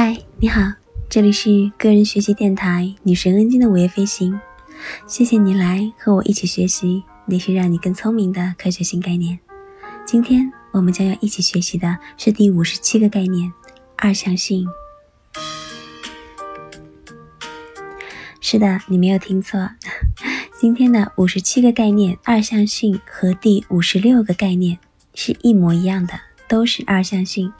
嗨，你好，这里是个人学习电台女神恩静的午夜飞行。谢谢你来和我一起学习那些让你更聪明的科学新概念。今天我们将要一起学习的是第五十七个概念——二象性。是的，你没有听错，今天的五十七个概念二象性和第五十六个概念是一模一样的，都是二象性。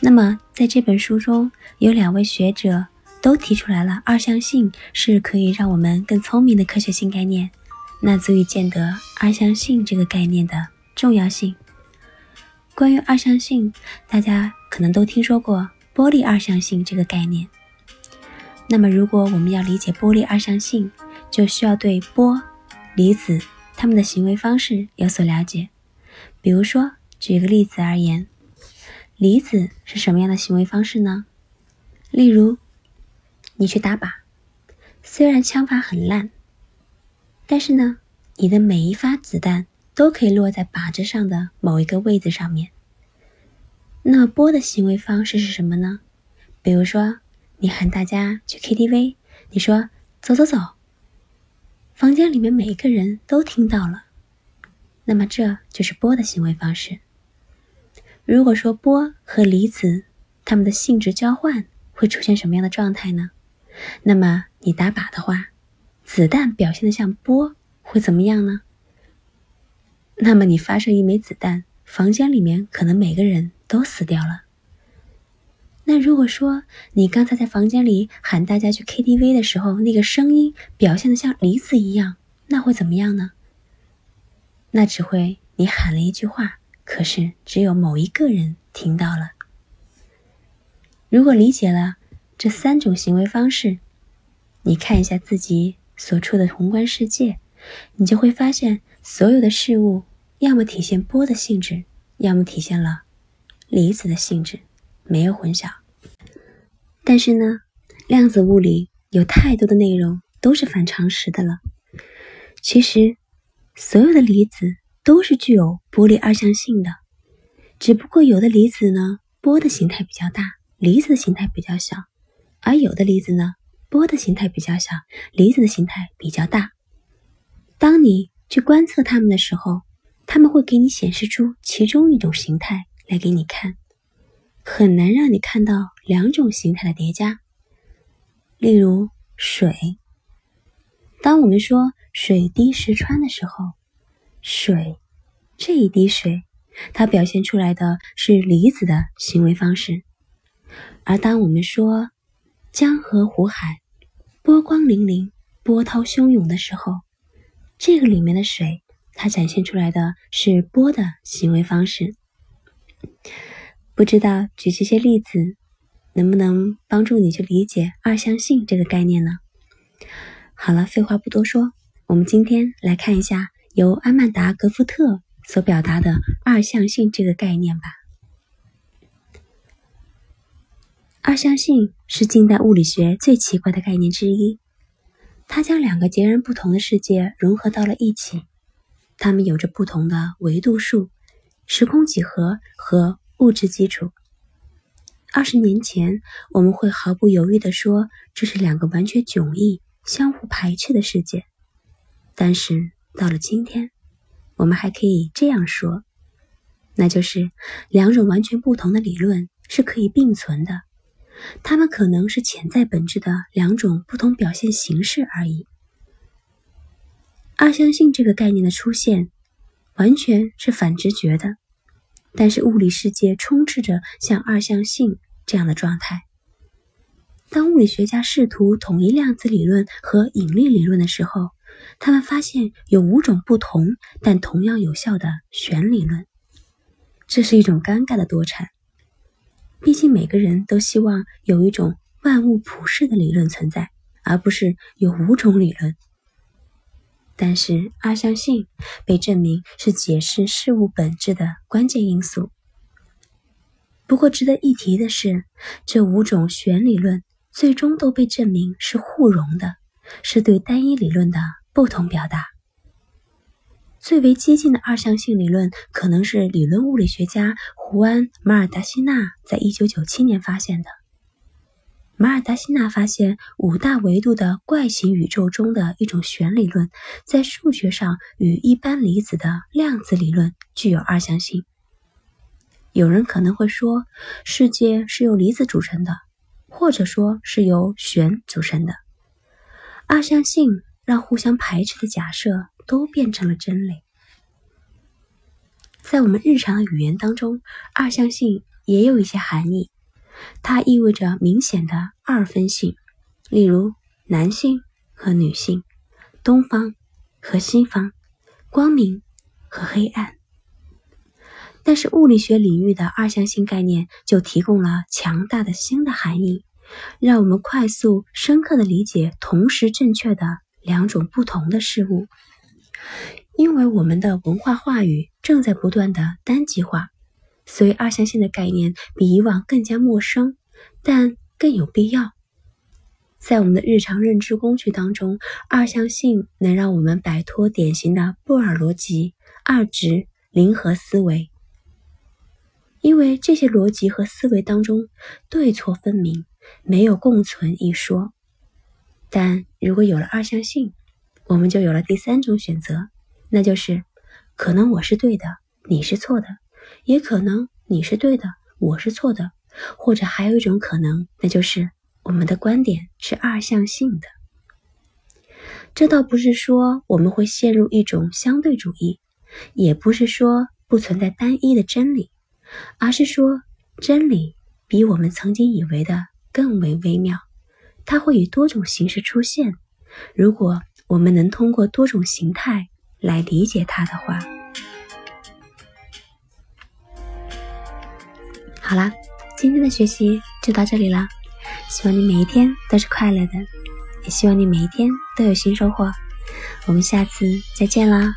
那么，在这本书中有两位学者都提出来了，二象性是可以让我们更聪明的科学新概念，那足以见得二象性这个概念的重要性。关于二象性，大家可能都听说过波粒二象性这个概念。那么，如果我们要理解波粒二象性，就需要对波、离子它们的行为方式有所了解。比如说，举个例子而言。离子是什么样的行为方式呢？例如，你去打靶，虽然枪法很烂，但是呢，你的每一发子弹都可以落在靶子上的某一个位置上面。那么波的行为方式是什么呢？比如说，你喊大家去 KTV，你说走走走，房间里面每一个人都听到了，那么这就是波的行为方式。如果说波和离子它们的性质交换会出现什么样的状态呢？那么你打靶的话，子弹表现的像波会怎么样呢？那么你发射一枚子弹，房间里面可能每个人都死掉了。那如果说你刚才在房间里喊大家去 KTV 的时候，那个声音表现的像离子一样，那会怎么样呢？那只会你喊了一句话。可是只有某一个人听到了。如果理解了这三种行为方式，你看一下自己所处的宏观世界，你就会发现，所有的事物要么体现波的性质，要么体现了离子的性质，没有混淆。但是呢，量子物理有太多的内容都是反常识的了。其实，所有的离子。都是具有波粒二象性的，只不过有的离子呢，波的形态比较大，离子的形态比较小；而有的离子呢，波的形态比较小，离子的形态比较大。当你去观测它们的时候，它们会给你显示出其中一种形态来给你看，很难让你看到两种形态的叠加。例如水，当我们说水滴石穿的时候。水，这一滴水，它表现出来的是离子的行为方式；而当我们说江河湖海，波光粼粼，波涛汹涌的时候，这个里面的水，它展现出来的是波的行为方式。不知道举这些例子，能不能帮助你去理解二象性这个概念呢？好了，废话不多说，我们今天来看一下。由阿曼达·格夫特所表达的二象性这个概念吧。二象性是近代物理学最奇怪的概念之一，它将两个截然不同的世界融合到了一起，它们有着不同的维度数、时空几何和物质基础。二十年前，我们会毫不犹豫地说这是两个完全迥异、相互排斥的世界，但是。到了今天，我们还可以这样说，那就是两种完全不同的理论是可以并存的，它们可能是潜在本质的两种不同表现形式而已。二象性这个概念的出现，完全是反直觉的，但是物理世界充斥着像二象性这样的状态。当物理学家试图统一量子理论和引力理论的时候，他们发现有五种不同但同样有效的弦理论，这是一种尴尬的多产。毕竟每个人都希望有一种万物普世的理论存在，而不是有五种理论。但是二象性被证明是解释事物本质的关键因素。不过值得一提的是，这五种弦理论最终都被证明是互容的，是对单一理论的。不同表达最为接近的二象性理论，可能是理论物理学家胡安·马尔达西纳在一九九七年发现的。马尔达西纳发现五大维度的怪形宇宙中的一种弦理论，在数学上与一般离子的量子理论具有二象性。有人可能会说，世界是由离子组成的，或者说是由弦组成的。二象性让互相排斥的假设都变成了真理。在我们日常的语言当中，二象性也有一些含义。它意味着明显的二分性，例如男性和女性，东方和西方，光明和黑暗。但是物理学领域的二象性概念就提供了强大的新的含义，让我们快速深刻的理解同时正确的两种不同的事物。因为我们的文化话语正在不断的单极化。所以，二象性的概念比以往更加陌生，但更有必要。在我们的日常认知工具当中，二象性能让我们摆脱典型的布尔逻辑、二值、零和思维，因为这些逻辑和思维当中对错分明，没有共存一说。但如果有了二象性，我们就有了第三种选择，那就是可能我是对的，你是错的。也可能你是对的，我是错的，或者还有一种可能，那就是我们的观点是二向性的。这倒不是说我们会陷入一种相对主义，也不是说不存在单一的真理，而是说真理比我们曾经以为的更为微妙，它会以多种形式出现。如果我们能通过多种形态来理解它的话。好啦，今天的学习就到这里啦。希望你每一天都是快乐的，也希望你每一天都有新收获。我们下次再见啦！